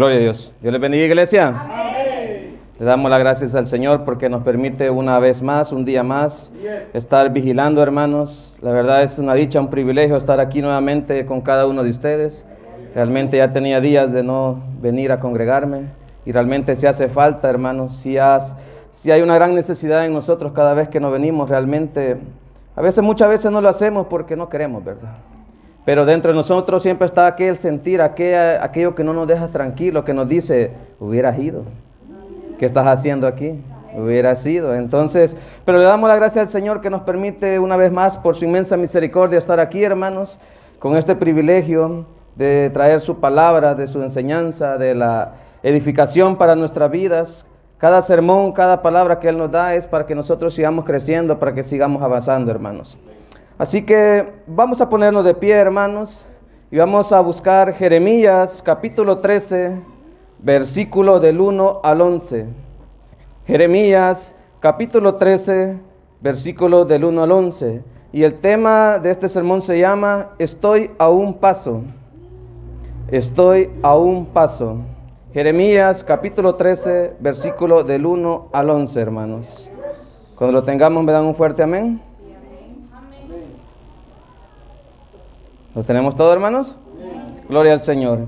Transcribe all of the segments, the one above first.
Gloria a Dios. Dios les bendiga, iglesia. Le damos las gracias al Señor porque nos permite una vez más, un día más, estar vigilando, hermanos. La verdad es una dicha, un privilegio estar aquí nuevamente con cada uno de ustedes. Realmente ya tenía días de no venir a congregarme y realmente si hace falta, hermanos. Si, si hay una gran necesidad en nosotros cada vez que nos venimos, realmente, a veces, muchas veces no lo hacemos porque no queremos, ¿verdad? Pero dentro de nosotros siempre está aquel sentir, aquel, aquello que no nos deja tranquilo, que nos dice, hubieras ido. ¿Qué estás haciendo aquí? Hubiera sido. Entonces, pero le damos la gracia al Señor que nos permite una vez más, por su inmensa misericordia, estar aquí, hermanos, con este privilegio de traer su palabra, de su enseñanza, de la edificación para nuestras vidas. Cada sermón, cada palabra que Él nos da es para que nosotros sigamos creciendo, para que sigamos avanzando, hermanos. Así que vamos a ponernos de pie, hermanos, y vamos a buscar Jeremías capítulo 13, versículo del 1 al 11. Jeremías capítulo 13, versículo del 1 al 11. Y el tema de este sermón se llama Estoy a un paso. Estoy a un paso. Jeremías capítulo 13, versículo del 1 al 11, hermanos. Cuando lo tengamos, me dan un fuerte amén. ¿Lo tenemos todo, hermanos? Gloria al Señor.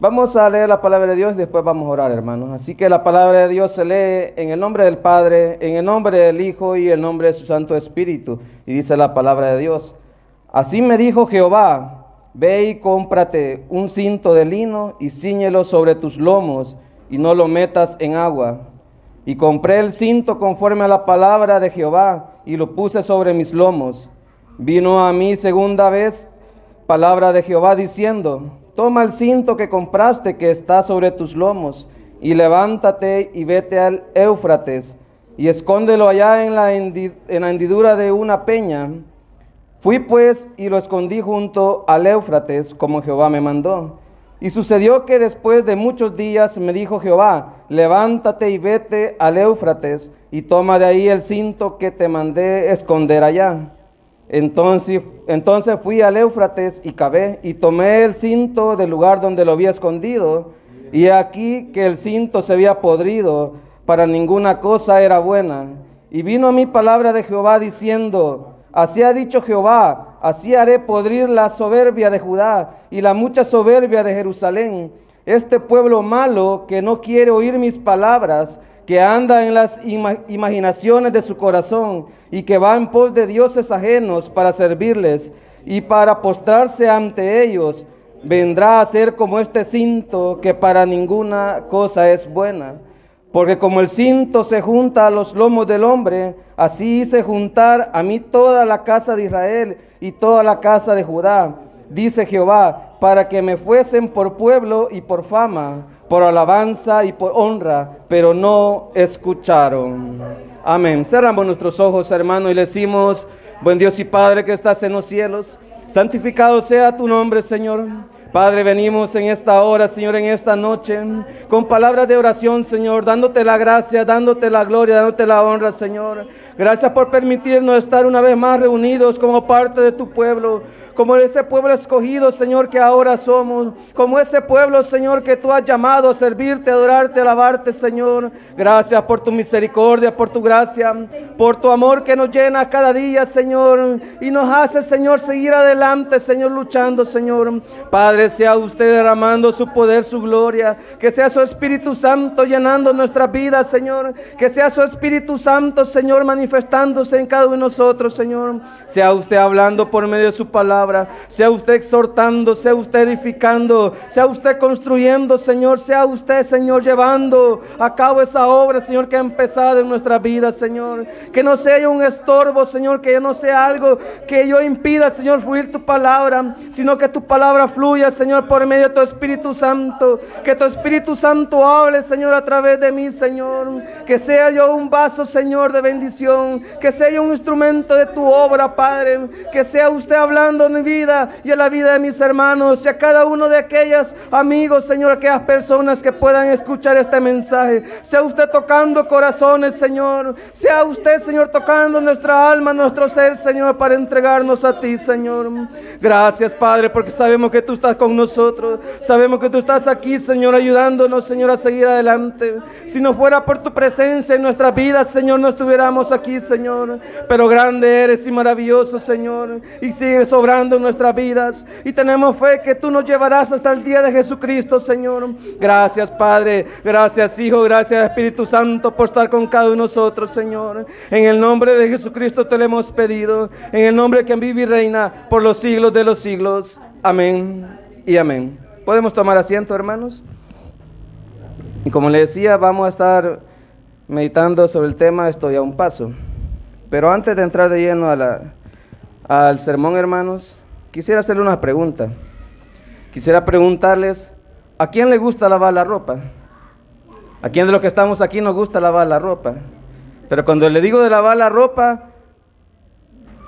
Vamos a leer la palabra de Dios y después vamos a orar, hermanos. Así que la palabra de Dios se lee en el nombre del Padre, en el nombre del Hijo y en el nombre de su Santo Espíritu. Y dice la palabra de Dios. Así me dijo Jehová, ve y cómprate un cinto de lino y ciñelo sobre tus lomos y no lo metas en agua. Y compré el cinto conforme a la palabra de Jehová y lo puse sobre mis lomos. Vino a mí segunda vez palabra de Jehová diciendo, toma el cinto que compraste que está sobre tus lomos, y levántate y vete al Éufrates, y escóndelo allá en la, en la hendidura de una peña. Fui pues y lo escondí junto al Éufrates, como Jehová me mandó. Y sucedió que después de muchos días me dijo Jehová, levántate y vete al Éufrates, y toma de ahí el cinto que te mandé esconder allá. Entonces, fui al Éufrates y cavé y tomé el cinto del lugar donde lo había escondido. Y aquí que el cinto se había podrido, para ninguna cosa era buena. Y vino a mi palabra de Jehová diciendo, así ha dicho Jehová, así haré podrir la soberbia de Judá y la mucha soberbia de Jerusalén. Este pueblo malo que no quiere oír mis palabras, que anda en las imaginaciones de su corazón y que va en pos de dioses ajenos para servirles y para postrarse ante ellos, vendrá a ser como este cinto que para ninguna cosa es buena. Porque como el cinto se junta a los lomos del hombre, así hice juntar a mí toda la casa de Israel y toda la casa de Judá, dice Jehová, para que me fuesen por pueblo y por fama por alabanza y por honra, pero no escucharon. Amén. Cerramos nuestros ojos, hermano, y le decimos, buen Dios y Padre que estás en los cielos, santificado sea tu nombre, Señor. Padre, venimos en esta hora, Señor, en esta noche, con palabras de oración, Señor, dándote la gracia, dándote la gloria, dándote la honra, Señor. Gracias por permitirnos estar una vez más reunidos como parte de tu pueblo como ese pueblo escogido, Señor, que ahora somos, como ese pueblo, Señor, que tú has llamado a servirte, adorarte, alabarte, Señor. Gracias por tu misericordia, por tu gracia, por tu amor que nos llena cada día, Señor, y nos hace, Señor, seguir adelante, Señor, luchando, Señor. Padre, sea usted derramando su poder, su gloria, que sea su Espíritu Santo llenando nuestras vidas, Señor, que sea su Espíritu Santo, Señor, manifestándose en cada uno de nosotros, Señor. Sea usted hablando por medio de su palabra sea usted exhortando, sea usted edificando, sea usted construyendo, Señor, sea usted, Señor, llevando a cabo esa obra, Señor, que ha empezado en nuestra vida, Señor. Que no sea un estorbo, Señor, que no sea algo que yo impida, Señor, fluir tu palabra, sino que tu palabra fluya, Señor, por medio de tu Espíritu Santo. Que tu Espíritu Santo hable, Señor, a través de mí, Señor. Que sea yo un vaso, Señor, de bendición. Que sea yo un instrumento de tu obra, Padre. Que sea usted hablando vida y a la vida de mis hermanos y a cada uno de aquellos amigos, Señor, aquellas personas que puedan escuchar este mensaje. Sea usted tocando corazones, Señor. Sea usted, Señor, tocando nuestra alma, nuestro ser, Señor, para entregarnos a ti, Señor. Gracias, Padre, porque sabemos que tú estás con nosotros. Sabemos que tú estás aquí, Señor, ayudándonos, Señor, a seguir adelante. Si no fuera por tu presencia en nuestras vidas, Señor, no estuviéramos aquí, Señor. Pero grande eres y maravilloso, Señor. Y sigues sobrando en nuestras vidas. Y tenemos fe que tú nos llevarás hasta el día de Jesucristo, Señor. Gracias, Padre. Gracias, Hijo. Gracias, Espíritu Santo, por estar con cada uno de nosotros, Señor. En el nombre de Jesucristo te lo hemos pedido. En el nombre que vive y reina por los siglos de los siglos. Amén y amén. ¿Podemos tomar asiento, hermanos? Y como le decía, vamos a estar meditando sobre el tema Estoy a un paso. Pero antes de entrar de lleno a la, al sermón, hermanos, quisiera hacerle una pregunta. Quisiera preguntarles, ¿a quién le gusta lavar la ropa? ¿A quién de los que estamos aquí nos gusta lavar la ropa? Pero cuando le digo de lavar la ropa,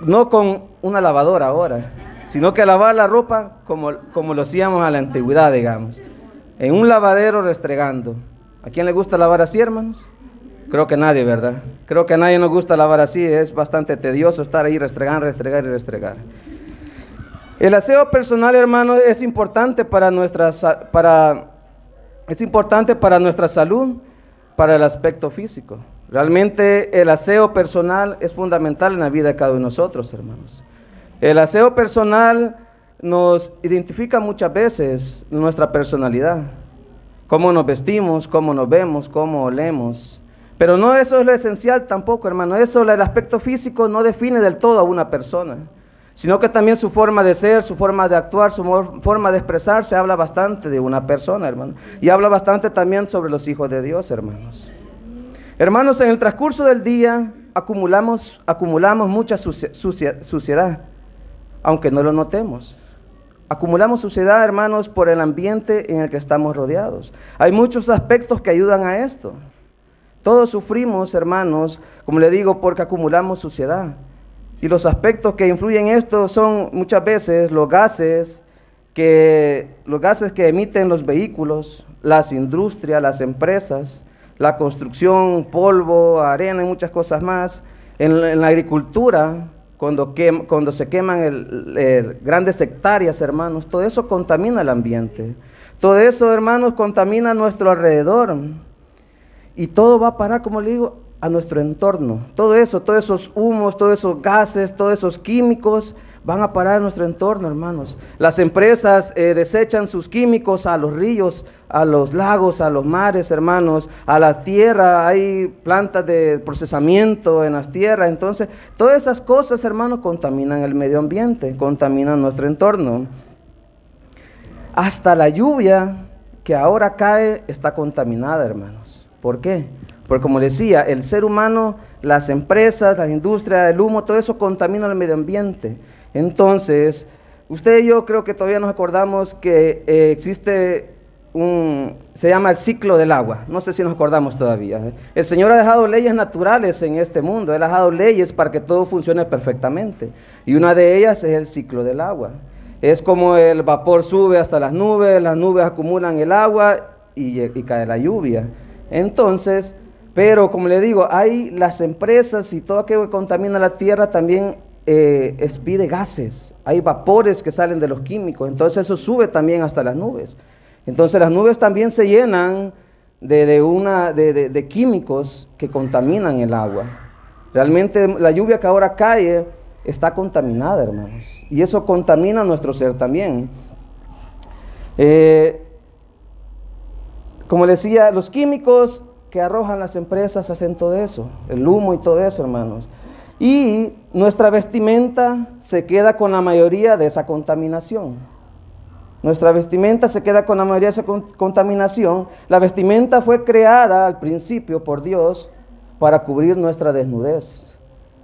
no con una lavadora ahora, sino que lavar la ropa como, como lo hacíamos a la antigüedad, digamos, en un lavadero restregando. ¿A quién le gusta lavar así, hermanos? Creo que nadie, ¿verdad? Creo que a nadie nos gusta lavar así, es bastante tedioso estar ahí restregando, restregar y restregar. El aseo personal, hermanos, es importante para nuestra, para, es importante para nuestra salud, para el aspecto físico. Realmente el aseo personal es fundamental en la vida de cada uno de nosotros, hermanos. El aseo personal nos identifica muchas veces nuestra personalidad, cómo nos vestimos, cómo nos vemos, cómo olemos. Pero no eso es lo esencial tampoco, hermano. Eso, el aspecto físico no define del todo a una persona, sino que también su forma de ser, su forma de actuar, su forma de expresarse habla bastante de una persona, hermano. Y habla bastante también sobre los hijos de Dios, hermanos. Hermanos, en el transcurso del día acumulamos, acumulamos mucha suciedad, aunque no lo notemos. Acumulamos suciedad, hermanos, por el ambiente en el que estamos rodeados. Hay muchos aspectos que ayudan a esto. Todos sufrimos, hermanos, como le digo, porque acumulamos suciedad. Y los aspectos que influyen en esto son muchas veces los gases que, los gases que emiten los vehículos, las industrias, las empresas, la construcción, polvo, arena y muchas cosas más. En, la agricultura, cuando, cuando se queman grandes hectáreas, hermanos, todo eso contamina el ambiente. Todo eso, hermanos, contamina nuestro alrededor. Y todo va a parar, como le digo, a nuestro entorno. Todo eso, todos esos humos, todos esos gases, todos esos químicos van a parar a nuestro entorno, hermanos. Las empresas eh, desechan sus químicos a los ríos, a los lagos, a los mares, hermanos, a la tierra. Hay plantas de procesamiento en las tierras. Entonces, todas esas cosas, hermanos, contaminan el medio ambiente, contaminan nuestro entorno. Hasta la lluvia que ahora cae está contaminada, hermanos. ¿Por qué? Porque como decía, el ser humano, las empresas, las industrias, el humo, todo eso contamina el medio ambiente. Entonces, usted y yo creo que todavía nos acordamos que eh, existe un, se llama el ciclo del agua. No sé si nos acordamos todavía. ¿eh? El Señor ha dejado leyes naturales en este mundo. Él ha dejado leyes para que todo funcione perfectamente. Y una de ellas es el ciclo del agua. Es como el vapor sube hasta las nubes, las nubes acumulan el agua y, cae la lluvia. Entonces, pero como le digo, hay las empresas y todo aquello que contamina la tierra también eh, expide gases. Hay vapores que salen de los químicos. Entonces eso sube también hasta las nubes. Entonces las nubes también se llenan de, químicos que contaminan el agua. Realmente la lluvia que ahora cae está contaminada, hermanos. Y eso contamina nuestro ser también. Eh, como decía, los químicos que arrojan las empresas hacen todo eso, el humo y todo eso, hermanos. Y nuestra vestimenta se queda con la mayoría de esa contaminación. Nuestra vestimenta se queda con la mayoría de esa contaminación. La vestimenta fue creada al principio por Dios para cubrir nuestra desnudez.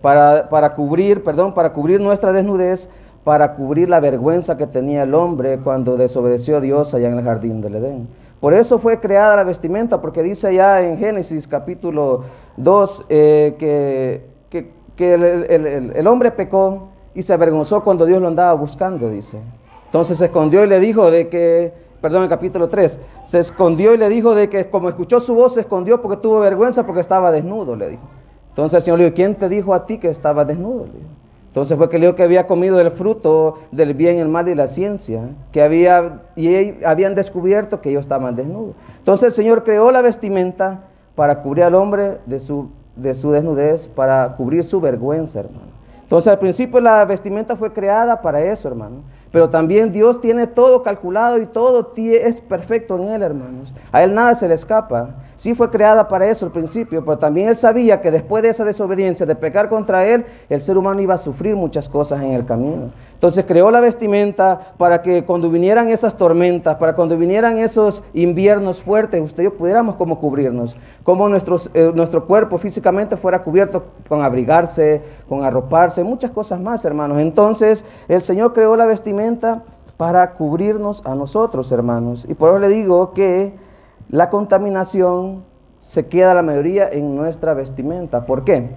Para, para, cubrir, perdón, para cubrir nuestra desnudez, para cubrir la vergüenza que tenía el hombre cuando desobedeció a Dios allá en el jardín del Edén. Por eso fue creada la vestimenta, porque dice ya en Génesis capítulo 2 eh, que, que, el, el hombre pecó y se avergonzó cuando Dios lo andaba buscando, dice. Entonces se escondió y le dijo de que, perdón, el capítulo 3, se escondió y le dijo de que como escuchó su voz, se escondió porque tuvo vergüenza porque estaba desnudo, le dijo. Entonces el Señor le dijo, ¿quién te dijo a ti que estaba desnudo? Le dijo. Entonces fue que le que había comido el fruto del bien, el mal y la ciencia, que había, y habían descubierto que ellos estaban desnudos. Entonces el Señor creó la vestimenta para cubrir al hombre de su, de su desnudez, para cubrir su vergüenza, hermano. Entonces al principio la vestimenta fue creada para eso, hermano. Pero también Dios tiene todo calculado y todo es perfecto en Él, hermanos. A Él nada se le escapa. Sí fue creada para eso al principio, pero también Él sabía que después de esa desobediencia, de pecar contra Él, el ser humano iba a sufrir muchas cosas en el camino. Entonces creó la vestimenta para que cuando vinieran esas tormentas, para cuando vinieran esos inviernos fuertes, usted y yo pudiéramos como cubrirnos, como eh, nuestro cuerpo físicamente fuera cubierto con abrigarse, con arroparse, muchas cosas más, hermanos. Entonces el Señor creó la vestimenta para cubrirnos a nosotros, hermanos. Y por eso le digo que la contaminación se queda la mayoría en nuestra vestimenta. ¿Por qué?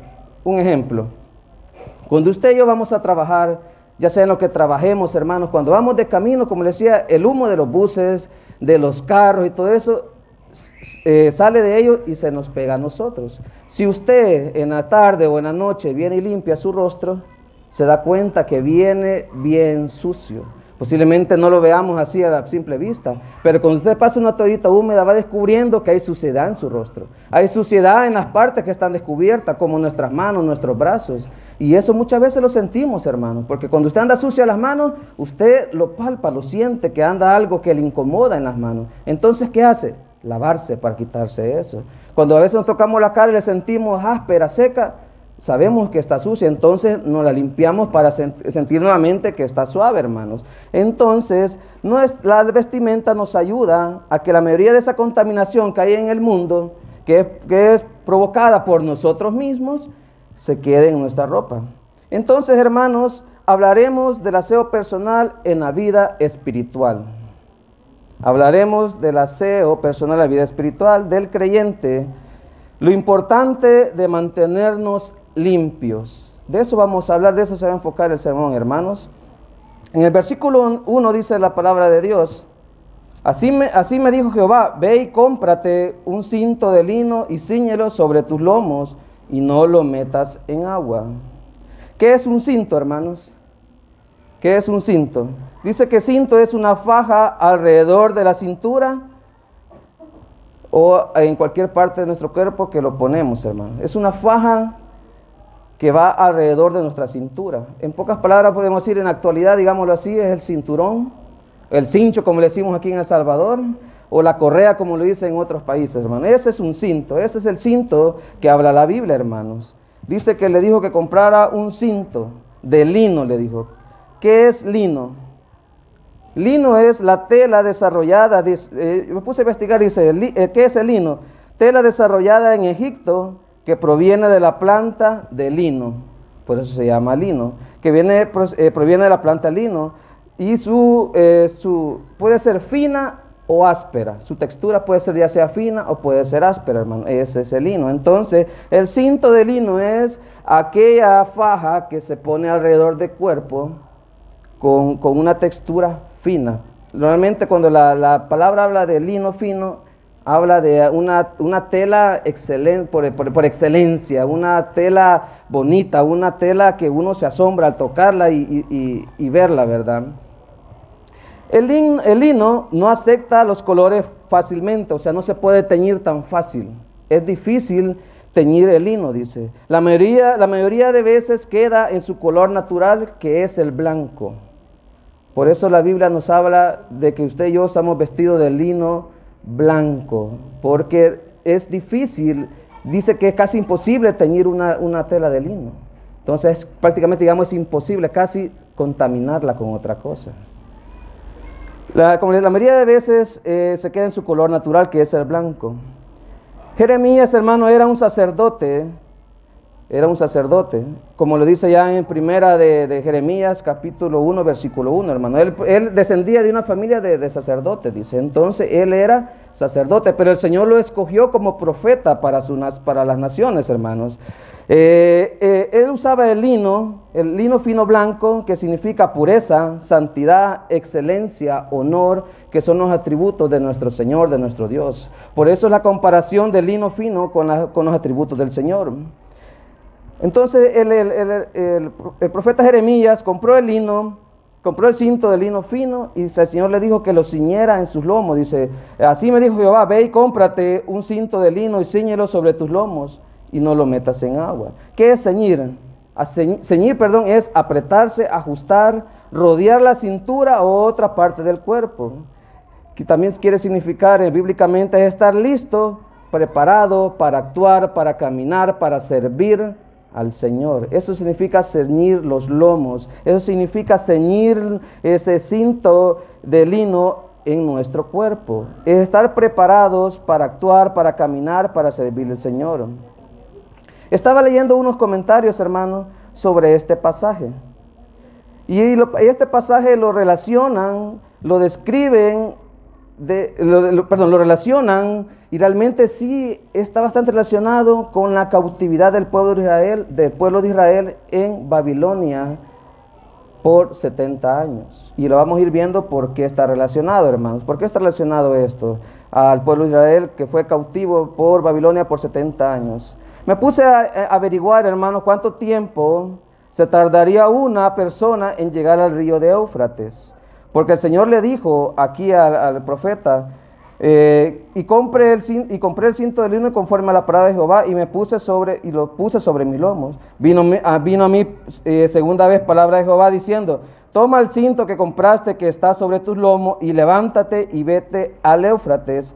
Un ejemplo. Cuando usted y yo vamos a trabajar, ya sea en lo que trabajemos, hermanos, cuando vamos de camino, como le decía, el humo de los buses, de los carros y todo eso, eh, sale de ellos y se nos pega a nosotros. Si usted en la tarde o en la noche viene y limpia su rostro, se da cuenta que viene bien sucio. Posiblemente no lo veamos así a la simple vista, pero cuando usted pasa una toallita húmeda va descubriendo que hay suciedad en su rostro. Hay suciedad en las partes que están descubiertas, como nuestras manos, nuestros brazos. Y eso muchas veces lo sentimos, hermanos, porque cuando usted anda sucia las manos, usted lo palpa, lo siente, que anda algo que le incomoda en las manos. Entonces, ¿qué hace? Lavarse para quitarse eso. Cuando a veces nos tocamos la cara y le sentimos áspera, seca, sabemos que está sucia, entonces nos la limpiamos para sentir nuevamente que está suave, hermanos. Entonces, la vestimenta nos ayuda a que la mayoría de esa contaminación que hay en el mundo, que, que es provocada por nosotros mismos, se quede en nuestra ropa. Entonces, hermanos, hablaremos del aseo personal en la vida espiritual. Hablaremos del aseo personal en la vida espiritual del creyente. Lo importante de mantenernos limpios. De eso vamos a hablar, de eso se va a enfocar el sermón, hermanos. En el versículo 1 dice la palabra de Dios, así me, así me dijo Jehová, ve y cómprate un cinto de lino y ciñelo sobre tus lomos y no lo metas en agua. ¿Qué es un cinto, hermanos? ¿Qué es un cinto? Dice que cinto es una faja alrededor de la cintura o en cualquier parte de nuestro cuerpo que lo ponemos, hermanos. Es una faja que va alrededor de nuestra cintura. En pocas palabras podemos decir en la actualidad, digámoslo así, es el cinturón, el cincho como le decimos aquí en El Salvador, o la correa como lo dice en otros países, hermano. Ese es un cinto, ese es el cinto que habla la Biblia, hermanos. Dice que le dijo que comprara un cinto de lino, le dijo. ¿Qué es lino? Lino es la tela desarrollada, eh, me puse a investigar, dice, eh, ¿qué es el lino? Tela desarrollada en Egipto que proviene de la planta de lino, por eso se llama lino, que viene, eh, proviene de la planta lino y su, eh, su, puede ser fina o áspera. Su textura puede ser ya sea fina o puede ser áspera, hermano. Ese es el lino. Entonces, el cinto de lino es aquella faja que se pone alrededor del cuerpo con, con una textura fina. Normalmente cuando la, la palabra habla de lino fino, habla de una, tela excelente, por, excelencia, una tela bonita, una tela que uno se asombra al tocarla y, verla, ¿verdad? El, el, lino no acepta los colores fácilmente, o sea, no se puede teñir tan fácil. Es difícil teñir el lino, dice. La mayoría, la mayoría de veces queda en su color natural, que es el blanco. Por eso la Biblia nos habla de que usted y yo estamos vestidos de lino blanco, porque es difícil, dice que es casi imposible teñir una, tela de lino. Entonces, prácticamente, digamos, es imposible casi contaminarla con otra cosa. La, como la mayoría de veces eh, se queda en su color natural, que es el blanco. Jeremías, hermano, era un sacerdote era un sacerdote, como lo dice ya en primera de, Jeremías capítulo 1, versículo 1, hermano. Él, descendía de una familia de, sacerdotes, dice. Entonces él era sacerdote, pero el Señor lo escogió como profeta para, las naciones, hermanos. Eh, eh, él usaba el lino, el lino fino blanco, que significa pureza, santidad, excelencia, honor, que son los atributos de nuestro Señor, de nuestro Dios. Por eso es la comparación del lino fino con los atributos del Señor. Entonces el, profeta Jeremías compró el lino, compró el cinto de lino fino y el Señor le dijo que lo ciñera en sus lomos. Dice, así me dijo Jehová, ve y cómprate un cinto de lino y ciñelo sobre tus lomos y no lo metas en agua. ¿Qué es ceñir? ceñir, perdón, es apretarse, ajustar, rodear la cintura o otra parte del cuerpo. Que también quiere significar eh, bíblicamente es estar listo, preparado para actuar, para caminar, para servir al Señor. Eso significa ceñir los lomos. Eso significa ceñir ese cinto de lino en nuestro cuerpo. Es estar preparados para actuar, para caminar, para servir al Señor. Estaba leyendo unos comentarios, hermanos, sobre este pasaje. Y este pasaje lo relacionan, lo describen, de, perdón, lo relacionan y realmente sí está bastante relacionado con la cautividad del pueblo de Israel, del pueblo de Israel en Babilonia por 70 años. Y lo vamos a ir viendo por qué está relacionado, hermanos. ¿Por qué está relacionado esto al pueblo de Israel que fue cautivo por Babilonia por 70 años? Me puse a averiguar, hermanos, cuánto tiempo se tardaría una persona en llegar al río de Éufrates. Porque el Señor le dijo aquí al profeta, eh, y, compré el, cinto de lino conforme a la palabra de Jehová y me puse sobre y lo puse sobre mis lomos. Vino, ah, vino a mí eh, segunda vez palabra de Jehová diciendo, toma el cinto que compraste que está sobre tus lomos y levántate y vete al Éufrates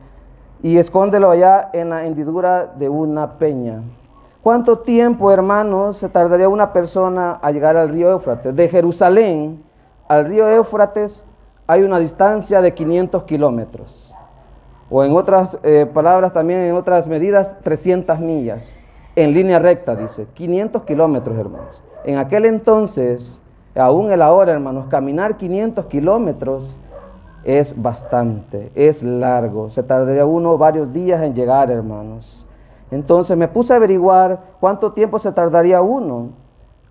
y escóndelo allá en la hendidura de una peña. ¿Cuánto tiempo, hermanos, se tardaría una persona a llegar al río Éufrates? De Jerusalén al río Éufrates hay una distancia de 500 kilómetros. O en otras eh, palabras también en otras medidas, 300 millas, en línea recta, dice, 500 kilómetros, hermanos. En aquel entonces, aún el ahora, hermanos, caminar 500 kilómetros es bastante, es largo, se tardaría uno varios días en llegar, hermanos. Entonces me puse a averiguar cuánto tiempo se tardaría uno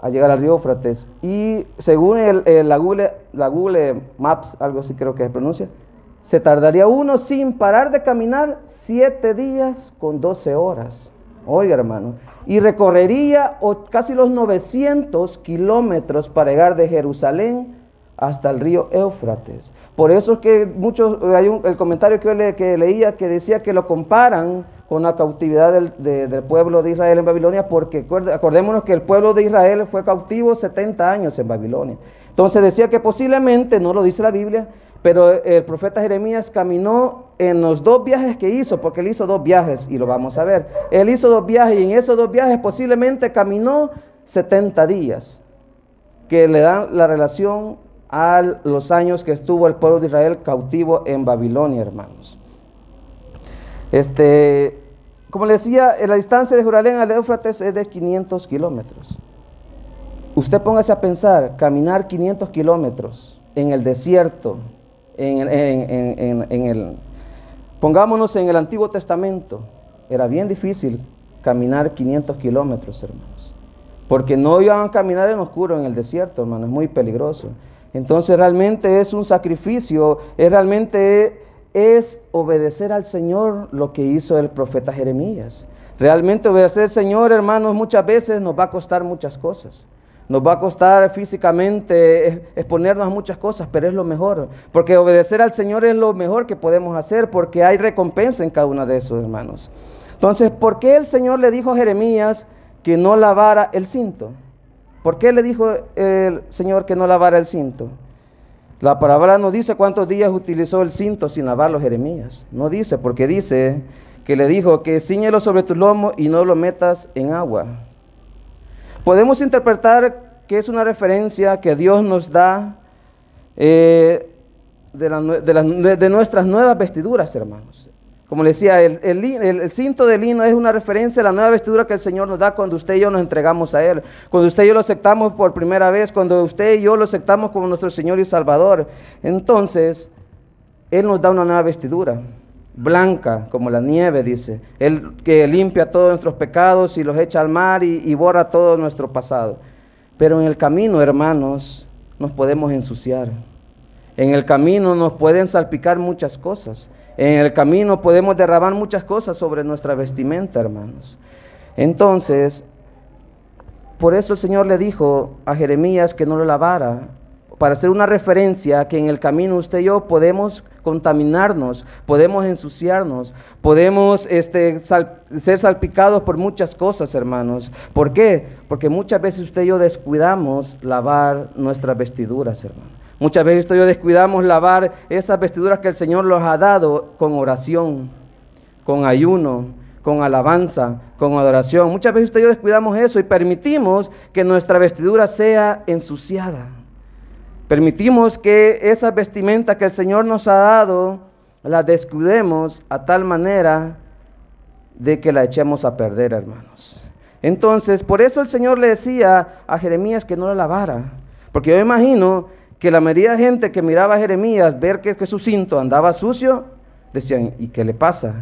a llegar al río Frates. Y según el, la, Google, la Google Maps, algo así creo que se pronuncia, se tardaría uno sin parar de caminar siete días con doce horas. Oiga, hermano. Y recorrería casi los 900 kilómetros para llegar de Jerusalén hasta el río Éufrates. Por eso es que muchos, hay un, el comentario que yo le, que leía que decía que lo comparan con la cautividad del, del, pueblo de Israel en Babilonia, porque acordémonos que el pueblo de Israel fue cautivo 70 años en Babilonia. Entonces decía que posiblemente, no lo dice la Biblia, pero el profeta Jeremías caminó en los dos viajes que hizo, porque él hizo dos viajes y lo vamos a ver. Él hizo dos viajes y en esos dos viajes posiblemente caminó 70 días, que le dan la relación a los años que estuvo el pueblo de Israel cautivo en Babilonia, hermanos. Este, como le decía, la distancia de Jerusalén al Éufrates es de 500 kilómetros. Usted póngase a pensar, caminar 500 kilómetros en el desierto, en, el, pongámonos en el Antiguo Testamento, era bien difícil caminar 500 kilómetros, hermanos, porque no iban a caminar en oscuro en el desierto, hermanos, es muy peligroso. Entonces realmente es un sacrificio, es realmente es obedecer al Señor lo que hizo el profeta Jeremías. Realmente obedecer al Señor, hermanos, muchas veces nos va a costar muchas cosas. Nos va a costar físicamente exponernos a muchas cosas, pero es lo mejor. Porque obedecer al Señor es lo mejor que podemos hacer, porque hay recompensa en cada uno de esos hermanos. Entonces, ¿por qué el Señor le dijo a Jeremías que no lavara el cinto? ¿Por qué le dijo el Señor que no lavara el cinto? La palabra no dice cuántos días utilizó el cinto sin lavarlo Jeremías. No dice, porque dice que le dijo que ciñelo sobre tu lomo y no lo metas en agua. Podemos interpretar que es una referencia que Dios nos da eh, de, nuestras nuevas vestiduras, hermanos. Como le decía, el, cinto de lino es una referencia a la nueva vestidura que el Señor nos da cuando usted y yo nos entregamos a Él. Cuando usted y yo lo aceptamos por primera vez, cuando usted y yo lo aceptamos como nuestro Señor y Salvador. Entonces, Él nos da una nueva vestidura, blanca como la nieve, dice. Él que limpia todos nuestros pecados y los echa al mar y borra todo nuestro pasado. Pero en el camino, hermanos, nos podemos ensuciar. En el camino nos pueden salpicar muchas cosas. En el camino podemos derramar muchas cosas sobre nuestra vestimenta, hermanos. Entonces, por eso el Señor le dijo a Jeremías que no lo lavara, para hacer una referencia que en el camino usted y yo podemos contaminarnos, podemos ensuciarnos, podemos este, ser salpicados por muchas cosas, hermanos. ¿Por qué? Porque muchas veces usted y yo descuidamos lavar nuestras vestiduras, hermanos. Muchas veces usted descuidamos lavar esas vestiduras que el Señor nos ha dado con oración, con ayuno, con alabanza, con adoración. Muchas veces usted yo descuidamos eso y permitimos que nuestra vestidura sea ensuciada. Permitimos que esa vestimenta que el Señor nos ha dado la descuidemos a tal manera de que la echemos a perder, hermanos. Entonces, por eso el Señor le decía a Jeremías que no la lavara. Porque yo imagino que la mayoría de gente que miraba a Jeremías, ver que, su cinto andaba sucio, decían, ¿y qué le pasa?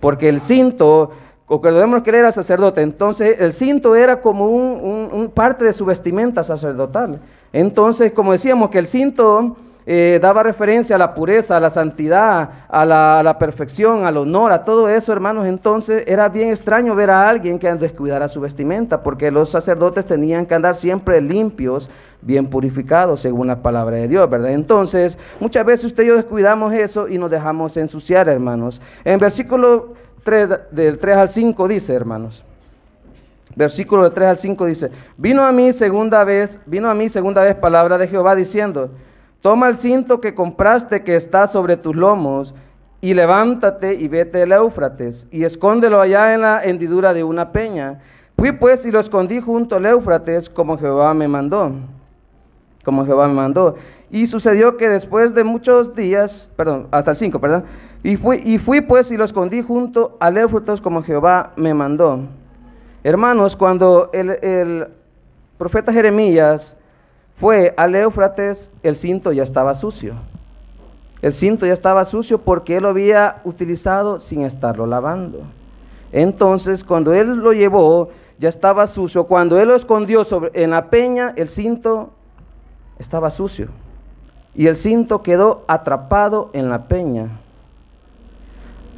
Porque el cinto, o que él era sacerdote, entonces el cinto era como un parte de su vestimenta sacerdotal. Entonces, como decíamos, que el cinto eh, daba referencia a la pureza, a la santidad, a la, perfección, al honor, a todo eso, hermanos. Entonces era bien extraño ver a alguien que descuidara su vestimenta, porque los sacerdotes tenían que andar siempre limpios, bien purificados, según la palabra de Dios, ¿verdad? Entonces, muchas veces usted y yo descuidamos eso y nos dejamos ensuciar, hermanos. En versículo 3, del 3 al 5 dice, hermanos. Versículo del 3 al 5 dice, vino a mí segunda vez, vino a mí segunda vez palabra de Jehová diciendo, Toma el cinto que compraste que está sobre tus lomos y levántate y vete al Éufrates y escóndelo allá en la hendidura de una peña. Fui pues y lo escondí junto al Éufrates como Jehová me mandó. Como Jehová me mandó. Y sucedió que después de muchos días, perdón, hasta el 5, perdón, y fui, y fui pues y lo escondí junto al Éufrates como Jehová me mandó. Hermanos, cuando el, profeta Jeremías fue al Éufrates, el cinto ya estaba sucio. El cinto ya estaba sucio porque él lo había utilizado sin estarlo lavando. Entonces, cuando él lo llevó, ya estaba sucio. Cuando él lo escondió sobre, en la peña, el cinto estaba sucio. Y el cinto quedó atrapado en la peña.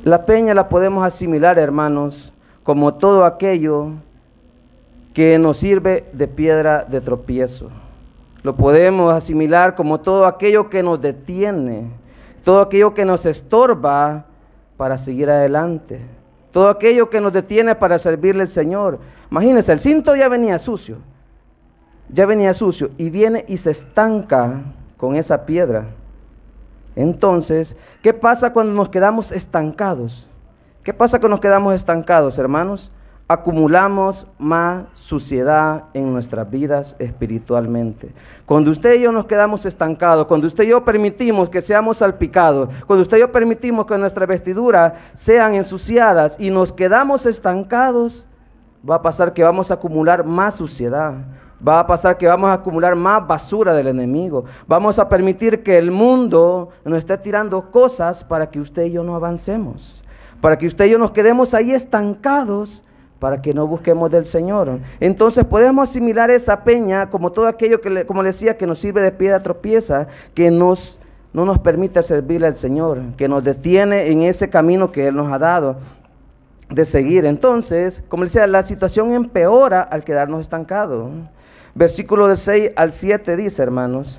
La peña la podemos asimilar, hermanos, como todo aquello que nos sirve de piedra de tropiezo. Lo podemos asimilar como todo aquello que nos detiene, todo aquello que nos estorba para seguir adelante, todo aquello que nos detiene para servirle al Señor. Imagínense, el cinto ya venía sucio, ya venía sucio y viene y se estanca con esa piedra. Entonces, ¿qué pasa cuando nos quedamos estancados? ¿Qué pasa cuando nos quedamos estancados, hermanos? acumulamos más suciedad en nuestras vidas espiritualmente. Cuando usted y yo nos quedamos estancados, cuando usted y yo permitimos que seamos salpicados, cuando usted y yo permitimos que nuestras vestiduras sean ensuciadas y nos quedamos estancados, va a pasar que vamos a acumular más suciedad. Va a pasar que vamos a acumular más basura del enemigo. Vamos a permitir que el mundo nos esté tirando cosas para que usted y yo no avancemos. Para que usted y yo nos quedemos ahí estancados para que no busquemos del Señor. Entonces podemos asimilar esa peña como todo aquello que, como le decía, que nos sirve de piedra tropieza, que nos, no nos permite servirle al Señor, que nos detiene en ese camino que Él nos ha dado de seguir. Entonces, como le decía, la situación empeora al quedarnos estancados. Versículo de 6 al 7 dice, hermanos.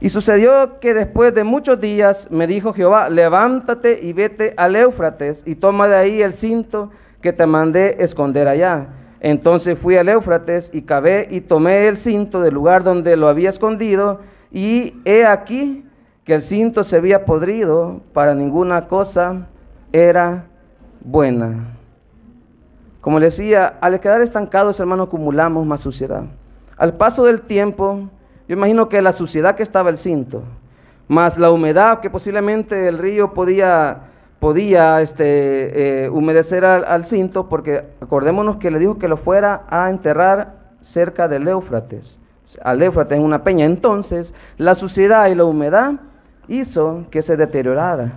Y sucedió que después de muchos días me dijo Jehová, levántate y vete al Éufrates y toma de ahí el cinto que te mandé esconder allá. Entonces fui al Éufrates y cavé y tomé el cinto del lugar donde lo había escondido y he aquí que el cinto se había podrido, para ninguna cosa era buena. Como le decía, al quedar estancados, hermano, acumulamos más suciedad. Al paso del tiempo, yo imagino que la suciedad que estaba el cinto, más la humedad que posiblemente el río podía podía este, eh, humedecer al, cinto, porque acordémonos que le dijo que lo fuera a enterrar cerca del Éufrates. Al Éufrates en una peña. Entonces, la suciedad y la humedad hizo que se deteriorara,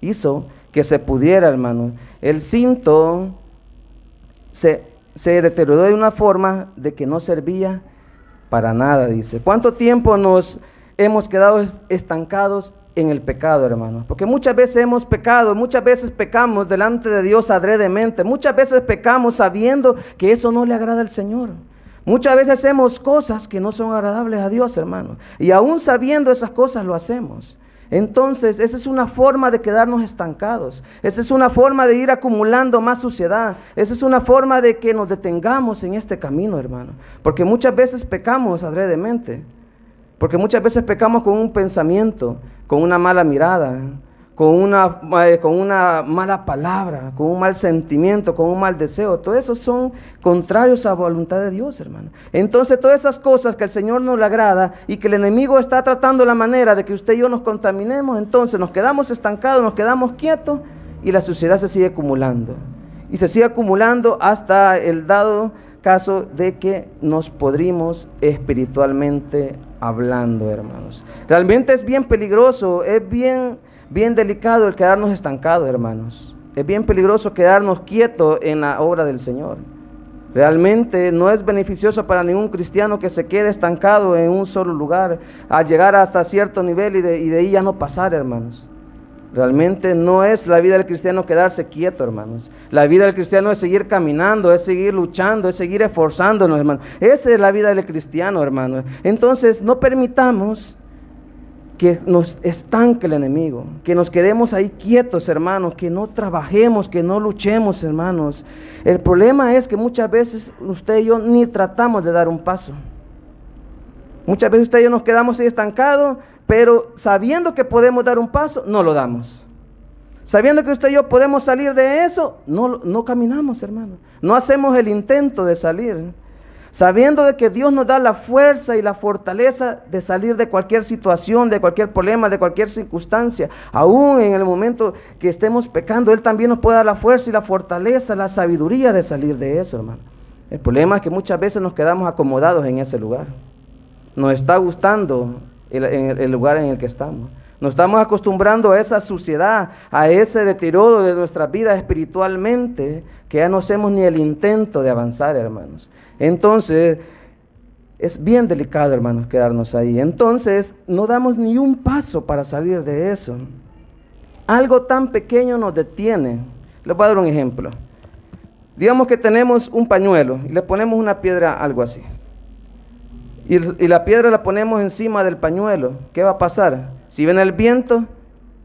hizo que se pudiera, hermano. El cinto se, deterioró de una forma de que no servía para nada, dice. ¿Cuánto tiempo nos hemos quedado estancados en el pecado, hermanos. Porque muchas veces hemos pecado, muchas veces pecamos delante de Dios adredemente, muchas veces pecamos sabiendo que eso no le agrada al Señor. Muchas veces hacemos cosas que no son agradables a Dios, hermanos. Y aún sabiendo esas cosas lo hacemos. Entonces, esa es una forma de quedarnos estancados. Esa es una forma de ir acumulando más suciedad. Esa es una forma de que nos detengamos en este camino, hermano. Porque muchas veces pecamos adredemente. Porque muchas veces pecamos con un pensamiento, con una mala mirada, con una, eh, con una mala palabra, con un mal sentimiento, con un mal deseo. Todo eso son contrarios a la voluntad de Dios, hermano. Entonces, todas esas cosas que el Señor no le agrada y que el enemigo está tratando la manera de que usted y yo nos contaminemos, entonces nos quedamos estancados, nos quedamos quietos y la suciedad se sigue acumulando. Y se sigue acumulando hasta el dado caso de que nos podrimos espiritualmente hablando, hermanos. Realmente es bien peligroso, es bien, bien delicado el quedarnos estancados, hermanos. Es bien peligroso quedarnos quietos en la obra del Señor. Realmente no es beneficioso para ningún cristiano que se quede estancado en un solo lugar, a llegar hasta cierto nivel y de, y de ahí ya no pasar, hermanos. Realmente no es la vida del cristiano quedarse quieto, hermanos. La vida del cristiano es seguir caminando, es seguir luchando, es seguir esforzándonos, hermanos. Esa es la vida del cristiano, hermanos. Entonces, no permitamos que nos estanque el enemigo, que nos quedemos ahí quietos, hermanos, que no trabajemos, que no luchemos, hermanos. El problema es que muchas veces usted y yo ni tratamos de dar un paso. Muchas veces usted y yo nos quedamos ahí estancados pero sabiendo que podemos dar un paso, no lo damos. Sabiendo que usted y yo podemos salir de eso, no, no caminamos, hermano. No hacemos el intento de salir. Sabiendo de que Dios nos da la fuerza y la fortaleza de salir de cualquier situación, de cualquier problema, de cualquier circunstancia. Aún en el momento que estemos pecando, Él también nos puede dar la fuerza y la fortaleza, la sabiduría de salir de eso, hermano. El problema es que muchas veces nos quedamos acomodados en ese lugar. Nos está gustando el lugar en el que estamos. Nos estamos acostumbrando a esa suciedad, a ese deterioro de nuestra vida espiritualmente, que ya no hacemos ni el intento de avanzar, hermanos. Entonces, es bien delicado, hermanos, quedarnos ahí. Entonces, no damos ni un paso para salir de eso. Algo tan pequeño nos detiene. Les voy a dar un ejemplo. Digamos que tenemos un pañuelo y le ponemos una piedra, algo así y, la piedra la ponemos encima del pañuelo, ¿qué va a pasar? Si viene el viento,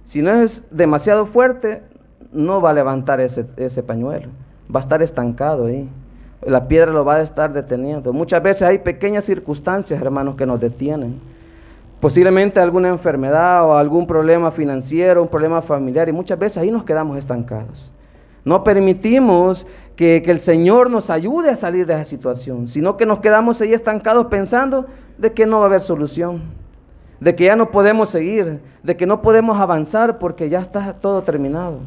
si no es demasiado fuerte, no va a levantar ese, ese pañuelo, va a estar estancado ahí. La piedra lo va a estar deteniendo. Muchas veces hay pequeñas circunstancias, hermanos, que nos detienen. Posiblemente alguna enfermedad o algún problema financiero, un problema familiar, y muchas veces ahí nos quedamos estancados. No permitimos que, el Señor nos ayude a salir de esa situación, sino que nos quedamos ahí estancados pensando de que no va a haber solución, de que ya no podemos seguir, de que no podemos avanzar porque ya está todo terminado.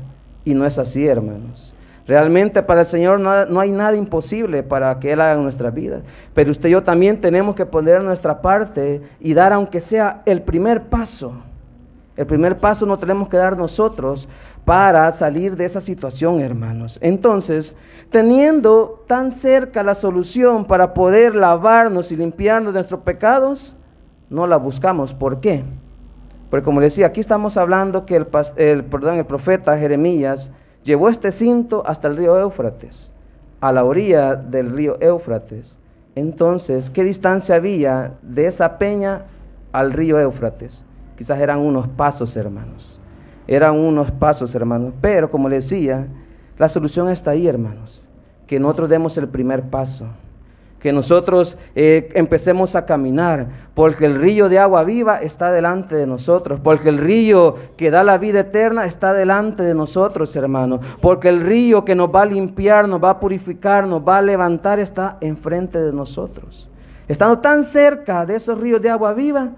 Y no es así, hermanos. Realmente para el Señor no, no, hay nada imposible para que Él haga en nuestras vidas. Pero usted y yo también tenemos que poner nuestra parte y dar aunque sea el primer paso. El primer paso no tenemos que dar nosotros para salir de esa situación, hermanos. Entonces, teniendo tan cerca la solución para poder lavarnos y limpiarnos de nuestros pecados, no la buscamos. ¿Por qué? Porque como decía, aquí estamos hablando que el, el, perdón, el profeta Jeremías llevó este cinto hasta el río Éufrates, a la orilla del río Éufrates. Entonces, ¿qué distancia había de esa peña al río Éufrates? Quizás eran unos pasos, hermanos. Eran unos pasos, hermanos. Pero como les decía, la solución está ahí, hermanos. Que nosotros demos el primer paso. Que nosotros eh, empecemos a caminar. Porque el río de agua viva está delante de nosotros. Porque el río que da la vida eterna está delante de nosotros, hermanos. Porque el río que nos va a limpiar, nos va a purificar, nos va a levantar, está enfrente de nosotros. Estando tan cerca de esos ríos de agua viva,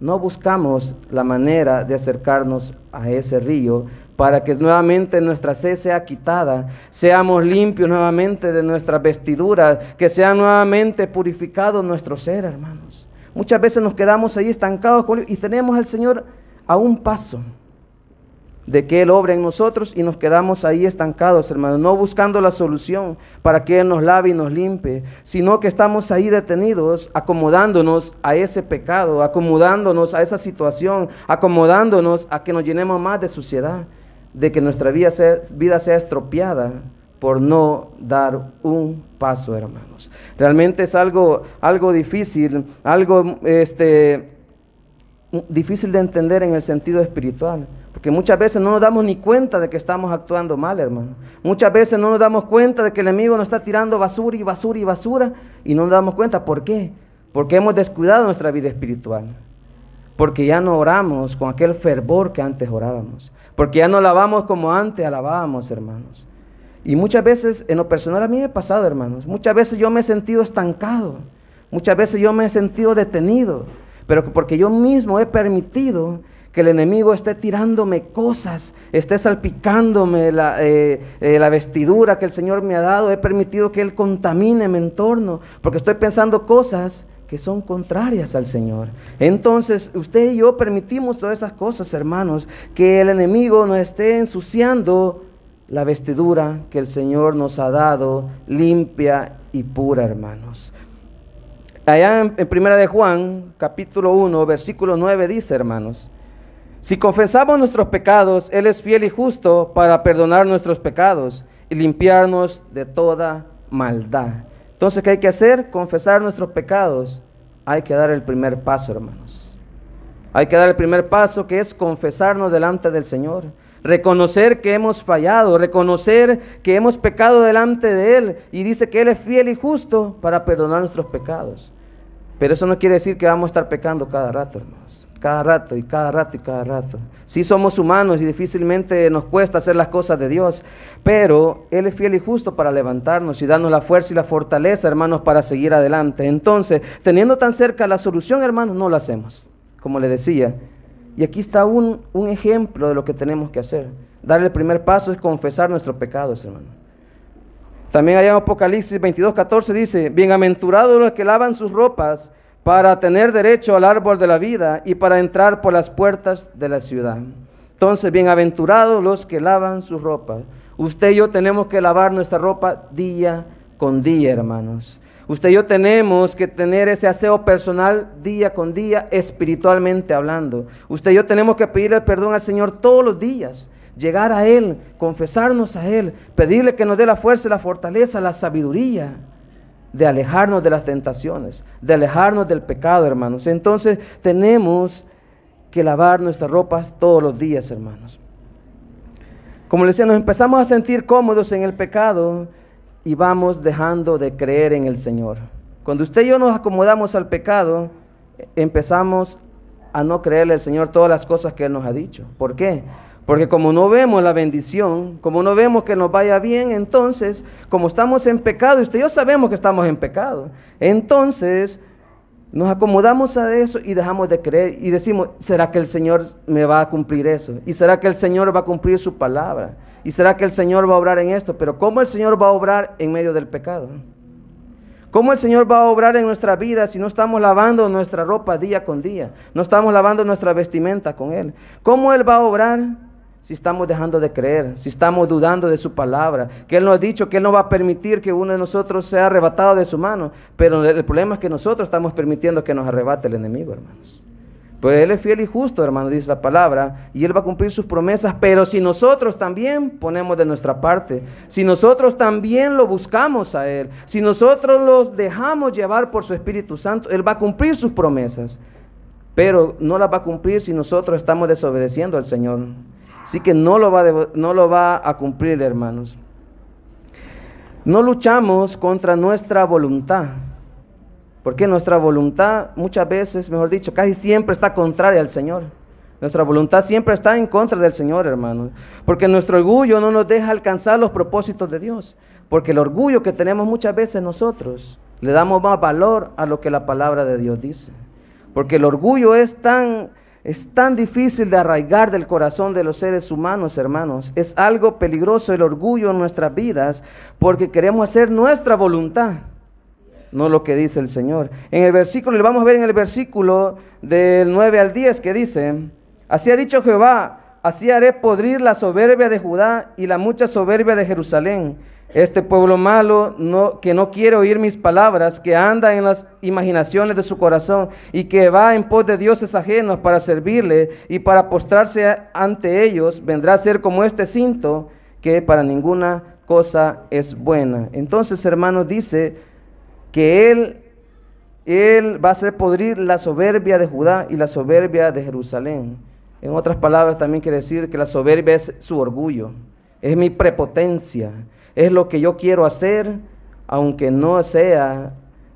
no buscamos la manera de acercarnos a ese río para que nuevamente nuestra sed sea quitada, seamos limpios nuevamente de nuestras vestiduras, que sea nuevamente purificado nuestro ser, hermanos. Muchas veces nos quedamos ahí estancados y tenemos al Señor a un paso de que Él obra en nosotros y nos quedamos ahí estancados, hermanos, no buscando la solución para que Él nos lave y nos limpie, sino que estamos ahí detenidos, acomodándonos a ese pecado, acomodándonos a esa situación, acomodándonos a que nos llenemos más de suciedad, de que nuestra vida sea, vida sea estropeada por no dar un paso, hermanos. Realmente es algo, algo difícil, algo este, difícil de entender en el sentido espiritual. Porque muchas veces no nos damos ni cuenta de que estamos actuando mal, hermano. Muchas veces no nos damos cuenta de que el enemigo nos está tirando basura y basura y basura y no nos damos cuenta. ¿Por qué? Porque hemos descuidado nuestra vida espiritual. Porque ya no oramos con aquel fervor que antes orábamos. Porque ya no lavamos como antes alabábamos, hermanos. Y muchas veces, en lo personal a mí me ha pasado, hermanos. Muchas veces yo me he sentido estancado. Muchas veces yo me he sentido detenido. Pero porque yo mismo he permitido que el enemigo esté tirándome cosas, esté salpicándome eh, eh, la, vestidura que el Señor me ha dado. He permitido que Él contamine mi entorno, porque estoy pensando cosas que son contrarias al Señor. Entonces, usted y yo permitimos todas esas cosas, hermanos, que el enemigo nos esté ensuciando la vestidura que el Señor nos ha dado, limpia y pura, hermanos. Allá en, en Primera de Juan, capítulo 1, versículo 9 dice, hermanos, si confesamos nuestros pecados, Él es fiel y justo para perdonar nuestros pecados y limpiarnos de toda maldad. Entonces, ¿qué hay que hacer? Confesar nuestros pecados. Hay que dar el primer paso, hermanos. Hay que dar el primer paso que es confesarnos delante del Señor. Reconocer que hemos fallado, reconocer que hemos pecado delante de Él. Y dice que Él es fiel y justo para perdonar nuestros pecados. Pero eso no quiere decir que vamos a estar pecando cada rato, hermanos cada rato y cada rato y cada rato. Sí somos humanos y difícilmente nos cuesta hacer las cosas de Dios, pero Él es fiel y justo para levantarnos y darnos la fuerza y la fortaleza, hermanos, para seguir adelante. Entonces, teniendo tan cerca la solución, hermanos, no lo hacemos, como le decía. Y aquí está un, un ejemplo de lo que tenemos que hacer. Dar el primer paso es confesar nuestros pecados, hermano. También allá en Apocalipsis 22, 14 dice, bienaventurados los que lavan sus ropas para tener derecho al árbol de la vida y para entrar por las puertas de la ciudad. Entonces, bienaventurados los que lavan sus ropas. Usted y yo tenemos que lavar nuestra ropa día con día, hermanos. Usted y yo tenemos que tener ese aseo personal día con día, espiritualmente hablando. Usted y yo tenemos que pedirle perdón al Señor todos los días, llegar a Él, confesarnos a Él, pedirle que nos dé la fuerza, la fortaleza, la sabiduría de alejarnos de las tentaciones, de alejarnos del pecado, hermanos. Entonces tenemos que lavar nuestras ropas todos los días, hermanos. Como les decía, nos empezamos a sentir cómodos en el pecado y vamos dejando de creer en el Señor. Cuando usted y yo nos acomodamos al pecado, empezamos a no creerle al Señor todas las cosas que Él nos ha dicho. ¿Por qué? Porque como no vemos la bendición, como no vemos que nos vaya bien, entonces, como estamos en pecado, y usted yo sabemos que estamos en pecado, entonces nos acomodamos a eso y dejamos de creer y decimos, ¿será que el Señor me va a cumplir eso? ¿Y será que el Señor va a cumplir su palabra? ¿Y será que el Señor va a obrar en esto? Pero ¿cómo el Señor va a obrar en medio del pecado? ¿Cómo el Señor va a obrar en nuestra vida si no estamos lavando nuestra ropa día con día? No estamos lavando nuestra vestimenta con Él. ¿Cómo Él va a obrar si estamos dejando de creer, si estamos dudando de su palabra, que Él nos ha dicho que Él no va a permitir que uno de nosotros sea arrebatado de su mano, pero el problema es que nosotros estamos permitiendo que nos arrebate el enemigo, hermanos. Pues Él es fiel y justo, hermano, dice la palabra, y Él va a cumplir sus promesas, pero si nosotros también ponemos de nuestra parte, si nosotros también lo buscamos a Él, si nosotros los dejamos llevar por su Espíritu Santo, Él va a cumplir sus promesas, pero no las va a cumplir si nosotros estamos desobedeciendo al Señor. Así que no lo, va no lo va a cumplir, hermanos. No luchamos contra nuestra voluntad. Porque nuestra voluntad muchas veces, mejor dicho, casi siempre está contraria al Señor. Nuestra voluntad siempre está en contra del Señor, hermanos. Porque nuestro orgullo no nos deja alcanzar los propósitos de Dios. Porque el orgullo que tenemos muchas veces nosotros, le damos más valor a lo que la palabra de Dios dice. Porque el orgullo es tan es tan difícil de arraigar del corazón de los seres humanos, hermanos. Es algo peligroso el orgullo en nuestras vidas porque queremos hacer nuestra voluntad, no lo que dice el Señor. En el versículo, le vamos a ver en el versículo del 9 al 10 que dice, así ha dicho Jehová, así haré podrir la soberbia de Judá y la mucha soberbia de Jerusalén este pueblo malo que no quiere oír mis palabras, que anda en las imaginaciones de su corazón y que va en pos de dioses ajenos para servirle y para postrarse ante ellos, vendrá a ser como este cinto que para ninguna cosa es buena. Entonces, hermanos, dice que él, él va a hacer podrir la soberbia de Judá y la soberbia de Jerusalén. En otras palabras, también quiere decir que la soberbia es su orgullo, es mi prepotencia es lo que yo quiero hacer, aunque no sea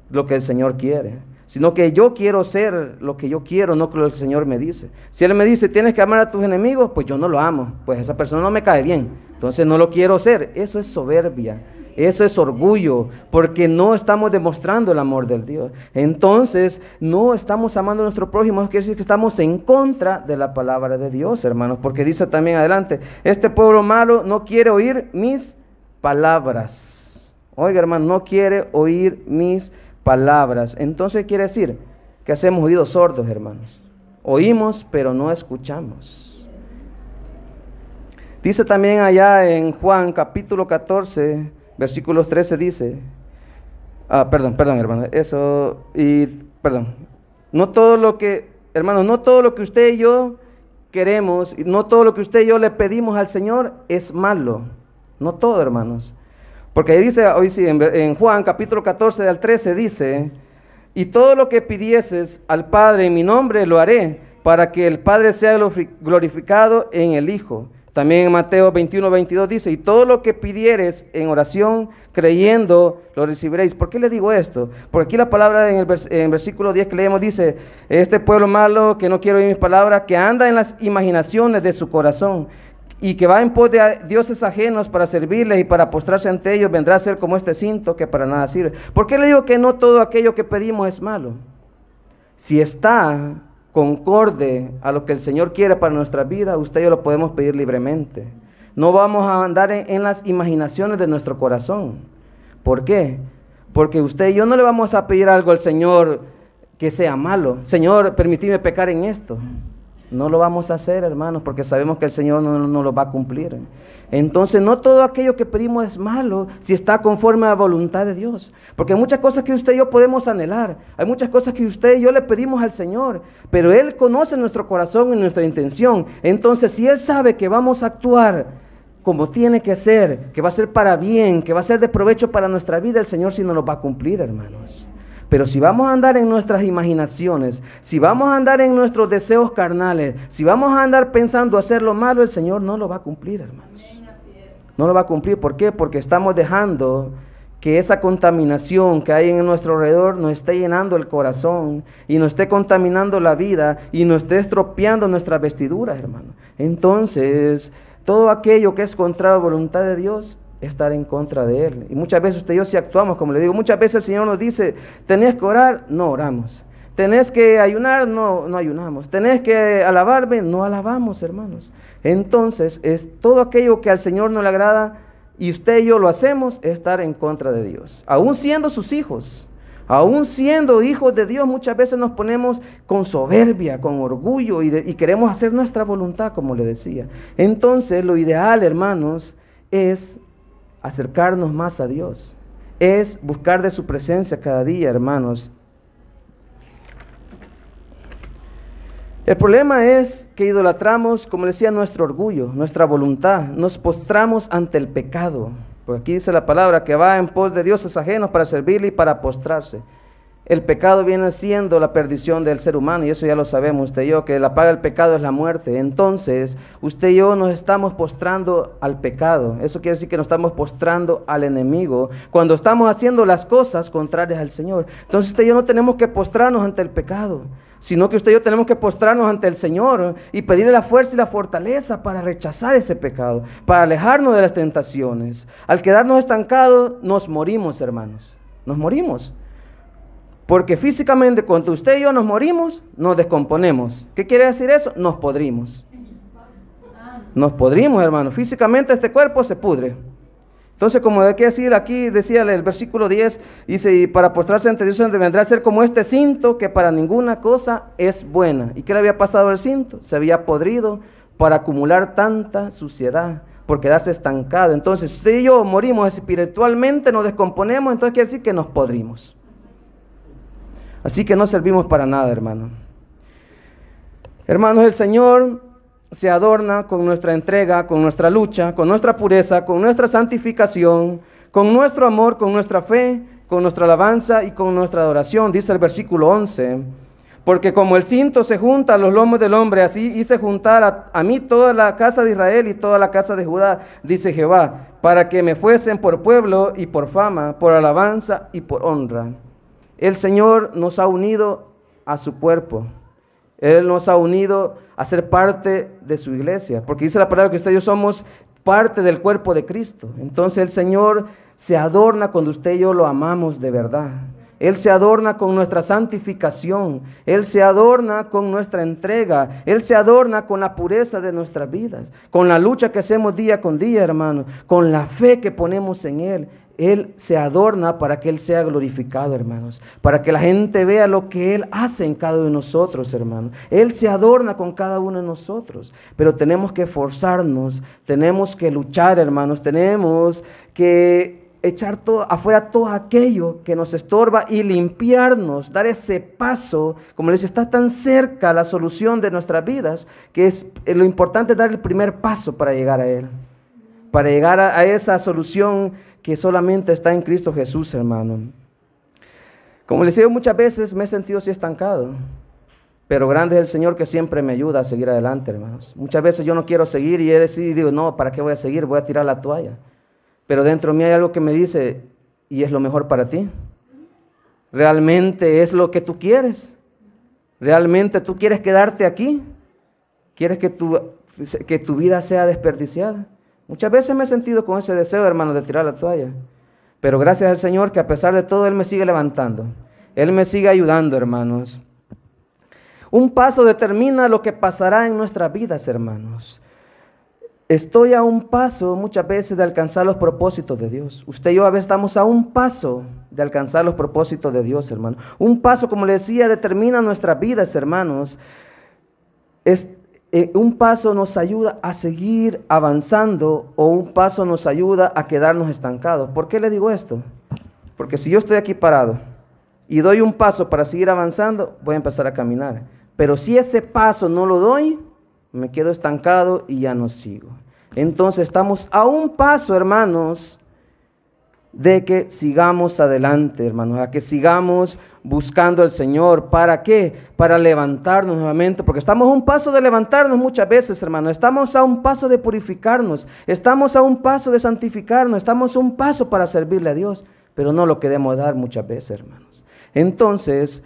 lo que el Señor quiere. Sino que yo quiero ser lo que yo quiero, no lo que el Señor me dice. Si Él me dice, tienes que amar a tus enemigos, pues yo no lo amo. Pues esa persona no me cae bien. Entonces no lo quiero ser. Eso es soberbia. Eso es orgullo, porque no estamos demostrando el amor del Dios. Entonces, no estamos amando a nuestro prójimo, eso quiere decir que estamos en contra de la palabra de Dios, hermanos, porque dice también adelante, este pueblo malo no quiere oír mis palabras. Oiga, hermano, no quiere oír mis palabras. Entonces quiere decir que hacemos oídos sordos, hermanos. Oímos, pero no escuchamos. Dice también allá en Juan capítulo 14, versículos 13, dice, ah, perdón, perdón, hermano, eso, y, perdón, no todo lo que, hermano, no todo lo que usted y yo queremos, no todo lo que usted y yo le pedimos al Señor es malo. No todo, hermanos. Porque ahí dice, hoy sí, en, Juan capítulo 14 al 13 dice, y todo lo que pidieses al Padre en mi nombre lo haré, para que el Padre sea glorificado en el Hijo. También en Mateo 21, 22 dice, y todo lo que pidieres en oración, creyendo, lo recibiréis. ¿Por qué le digo esto? Porque aquí la palabra en el versículo 10 que leemos dice, este pueblo malo que no quiere oír mis palabras, que anda en las imaginaciones de su corazón, y que va en pos de dioses ajenos para servirles y para postrarse ante ellos, vendrá a ser como este cinto que para nada sirve. ¿Por qué le digo que no todo aquello que pedimos es malo? Si está concorde a lo que el Señor quiere para nuestra vida, usted y yo lo podemos pedir libremente. No vamos a andar en, las imaginaciones de nuestro corazón. ¿Por qué? Porque usted y yo no le vamos a pedir algo al Señor que sea malo. Señor, permíteme pecar en esto. No lo vamos a hacer, hermanos, porque sabemos que el Señor no, lo va a cumplir. Entonces, no todo aquello que pedimos es malo si está conforme a la voluntad de Dios. Porque hay muchas cosas que usted y yo podemos anhelar. Hay muchas cosas que usted y yo le pedimos al Señor. Pero Él conoce nuestro corazón y nuestra intención. Entonces, si Él sabe que vamos a actuar como tiene que ser, que va a ser para bien, que va a ser de provecho para nuestra vida, el Señor sí nos lo va a cumplir, hermanos. Pero si vamos a andar en nuestras imaginaciones, si vamos a andar en nuestros deseos carnales, si vamos a andar pensando hacer lo malo, el Señor no lo va a cumplir, hermanos. No lo va a cumplir. ¿Por qué? Porque estamos dejando que esa contaminación que hay en nuestro alrededor nos esté llenando el corazón y nos esté contaminando la vida y nos esté estropeando nuestras vestiduras, hermano. Entonces, todo aquello que es contra la voluntad de Dios estar en contra de Él. Y muchas veces usted y yo si actuamos, como le digo, muchas veces el Señor nos dice, tenés que orar, no oramos. Tenés que ayunar, no, no ayunamos. Tenés que alabarme, no alabamos, hermanos. Entonces, es todo aquello que al Señor no le agrada y usted y yo lo hacemos, es estar en contra de Dios. Aún siendo sus hijos, aún siendo hijos de Dios, muchas veces nos ponemos con soberbia, con orgullo y, y queremos hacer nuestra voluntad, como le decía. Entonces, lo ideal, hermanos, es acercarnos más a Dios. Es buscar de su presencia cada día, hermanos. El problema es que idolatramos, como decía, nuestro orgullo, nuestra voluntad. Nos postramos ante el pecado. Porque aquí dice la palabra que va en pos de dioses ajenos para servirle y para postrarse. El pecado viene siendo la perdición del ser humano y eso ya lo sabemos usted y yo, que la paga del pecado es la muerte. Entonces, usted y yo nos estamos postrando al pecado. Eso quiere decir que nos estamos postrando al enemigo cuando estamos haciendo las cosas contrarias al Señor. Entonces, usted y yo no tenemos que postrarnos ante el pecado, sino que usted y yo tenemos que postrarnos ante el Señor y pedirle la fuerza y la fortaleza para rechazar ese pecado, para alejarnos de las tentaciones. Al quedarnos estancados, nos morimos, hermanos. Nos morimos. Porque físicamente cuando usted y yo nos morimos, nos descomponemos. ¿Qué quiere decir eso? Nos podrimos. Nos podrimos, hermano. Físicamente este cuerpo se pudre. Entonces, como de qué decir aquí, decía el versículo 10, dice, y para postrarse ante Dios vendrá a ser como este cinto que para ninguna cosa es buena. ¿Y qué le había pasado al cinto? Se había podrido para acumular tanta suciedad, por quedarse estancado. Entonces, usted y yo morimos espiritualmente, nos descomponemos, entonces quiere decir que nos podrimos. Así que no servimos para nada, hermano. Hermanos, el Señor se adorna con nuestra entrega, con nuestra lucha, con nuestra pureza, con nuestra santificación, con nuestro amor, con nuestra fe, con nuestra alabanza y con nuestra adoración, dice el versículo 11. Porque como el cinto se junta a los lomos del hombre, así hice juntar a, a, mí toda la casa de Israel y toda la casa de Judá, dice Jehová, para que me fuesen por pueblo y por fama, por alabanza y por honra. El Señor nos ha unido a su cuerpo. Él nos ha unido a ser parte de su iglesia, porque dice la palabra que usted y yo somos parte del cuerpo de Cristo. Entonces el Señor se adorna cuando usted y yo lo amamos de verdad. Él se adorna con nuestra santificación. Él se adorna con nuestra entrega. Él se adorna con la pureza de nuestras vidas. Con la lucha que hacemos día con día, hermano. Con la fe que ponemos en Él. Él se adorna para que Él sea glorificado, hermanos. Para que la gente vea lo que Él hace en cada uno de nosotros, hermanos. Él se adorna con cada uno de nosotros. Pero tenemos que esforzarnos, tenemos que luchar, hermanos. Tenemos que echar afuera todo aquello que nos estorba y limpiarnos, dar ese paso, como les está tan cerca la solución de nuestras vidas, que es eh, lo importante dar el primer paso para llegar a Él, para llegar a esa solución que solamente está en Cristo Jesús, hermano. Como les digo, muchas veces me he sentido así estancado, pero grande es el Señor que siempre me ayuda a seguir adelante, hermanos. Muchas veces yo no quiero seguir y he decidido, no, ¿para qué voy a seguir? Voy a tirar la toalla. Pero dentro de mí hay algo que me dice, ¿y es lo mejor para ti? ¿Realmente es lo que tú quieres? ¿Realmente tú quieres quedarte aquí? ¿Quieres que tu, que tu vida sea desperdiciada? Muchas veces me he sentido con ese deseo, hermano, de tirar la toalla. Pero gracias al Señor que a pesar de todo Él me sigue levantando. Él me sigue ayudando, hermanos. Un paso determina lo que pasará en nuestras vidas, hermanos. Estoy a un paso muchas veces de alcanzar los propósitos de Dios. Usted y yo a veces estamos a un paso de alcanzar los propósitos de Dios, hermano. Un paso, como le decía, determina nuestras vidas, hermanos. Eh, un paso nos ayuda a seguir avanzando o un paso nos ayuda a quedarnos estancados. ¿Por qué le digo esto? Porque si yo estoy aquí parado y doy un paso para seguir avanzando, voy a empezar a caminar. Pero si ese paso no lo doy, me quedo estancado y ya no sigo. Entonces estamos a un paso, hermanos, de que sigamos adelante, hermanos, a que sigamos buscando al Señor. ¿Para qué? Para levantarnos nuevamente, porque estamos a un paso de levantarnos muchas veces, hermanos. Estamos a un paso de purificarnos, estamos a un paso de santificarnos, estamos a un paso para servirle a Dios, pero no lo queremos dar muchas veces, hermanos. Entonces,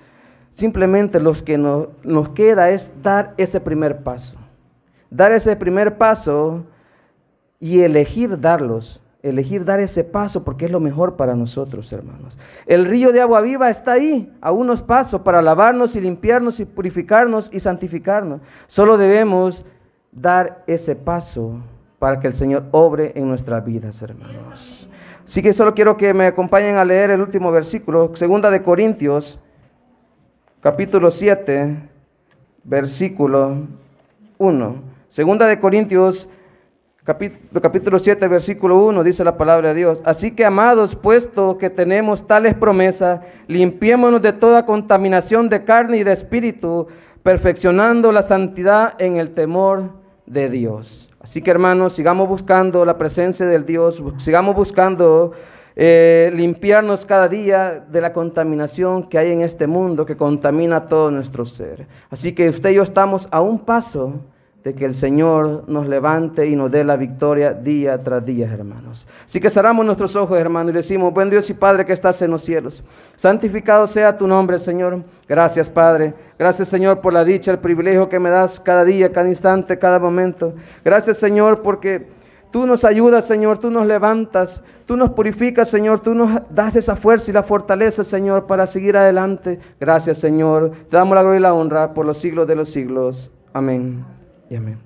simplemente lo que nos, nos queda es dar ese primer paso. Dar ese primer paso y elegir darlos elegir dar ese paso porque es lo mejor para nosotros, hermanos. El río de agua viva está ahí, a unos pasos, para lavarnos y limpiarnos y purificarnos y santificarnos. Solo debemos dar ese paso para que el Señor obre en nuestras vidas, hermanos. Así que solo quiero que me acompañen a leer el último versículo, segunda de Corintios, capítulo 7, versículo 1. Segunda de Corintios capítulo, capítulo 7, versículo 1, dice la palabra de Dios. Así que, amados, puesto que tenemos tales promesas, limpiémonos de toda contaminación de carne y de espíritu, perfeccionando la santidad en el temor de Dios. Así que, hermanos, sigamos buscando la presencia del Dios, sigamos buscando eh, limpiarnos cada día de la contaminación que hay en este mundo que contamina todo nuestro ser. Así que usted y yo estamos a un paso de que el Señor nos levante y nos dé la victoria día tras día, hermanos. Así que cerramos nuestros ojos, hermanos, y decimos, buen Dios y Padre que estás en los cielos, santificado sea tu nombre, Señor. Gracias, Padre. Gracias, Señor, por la dicha, el privilegio que me das cada día, cada instante, cada momento. Gracias, Señor, porque Tú nos ayudas, Señor, tú nos levantas, tú nos purificas, Señor, tú nos das esa fuerza y la fortaleza, Señor, para seguir adelante. Gracias, Señor. Te damos la gloria y la honra por los siglos de los siglos. Amén y amén.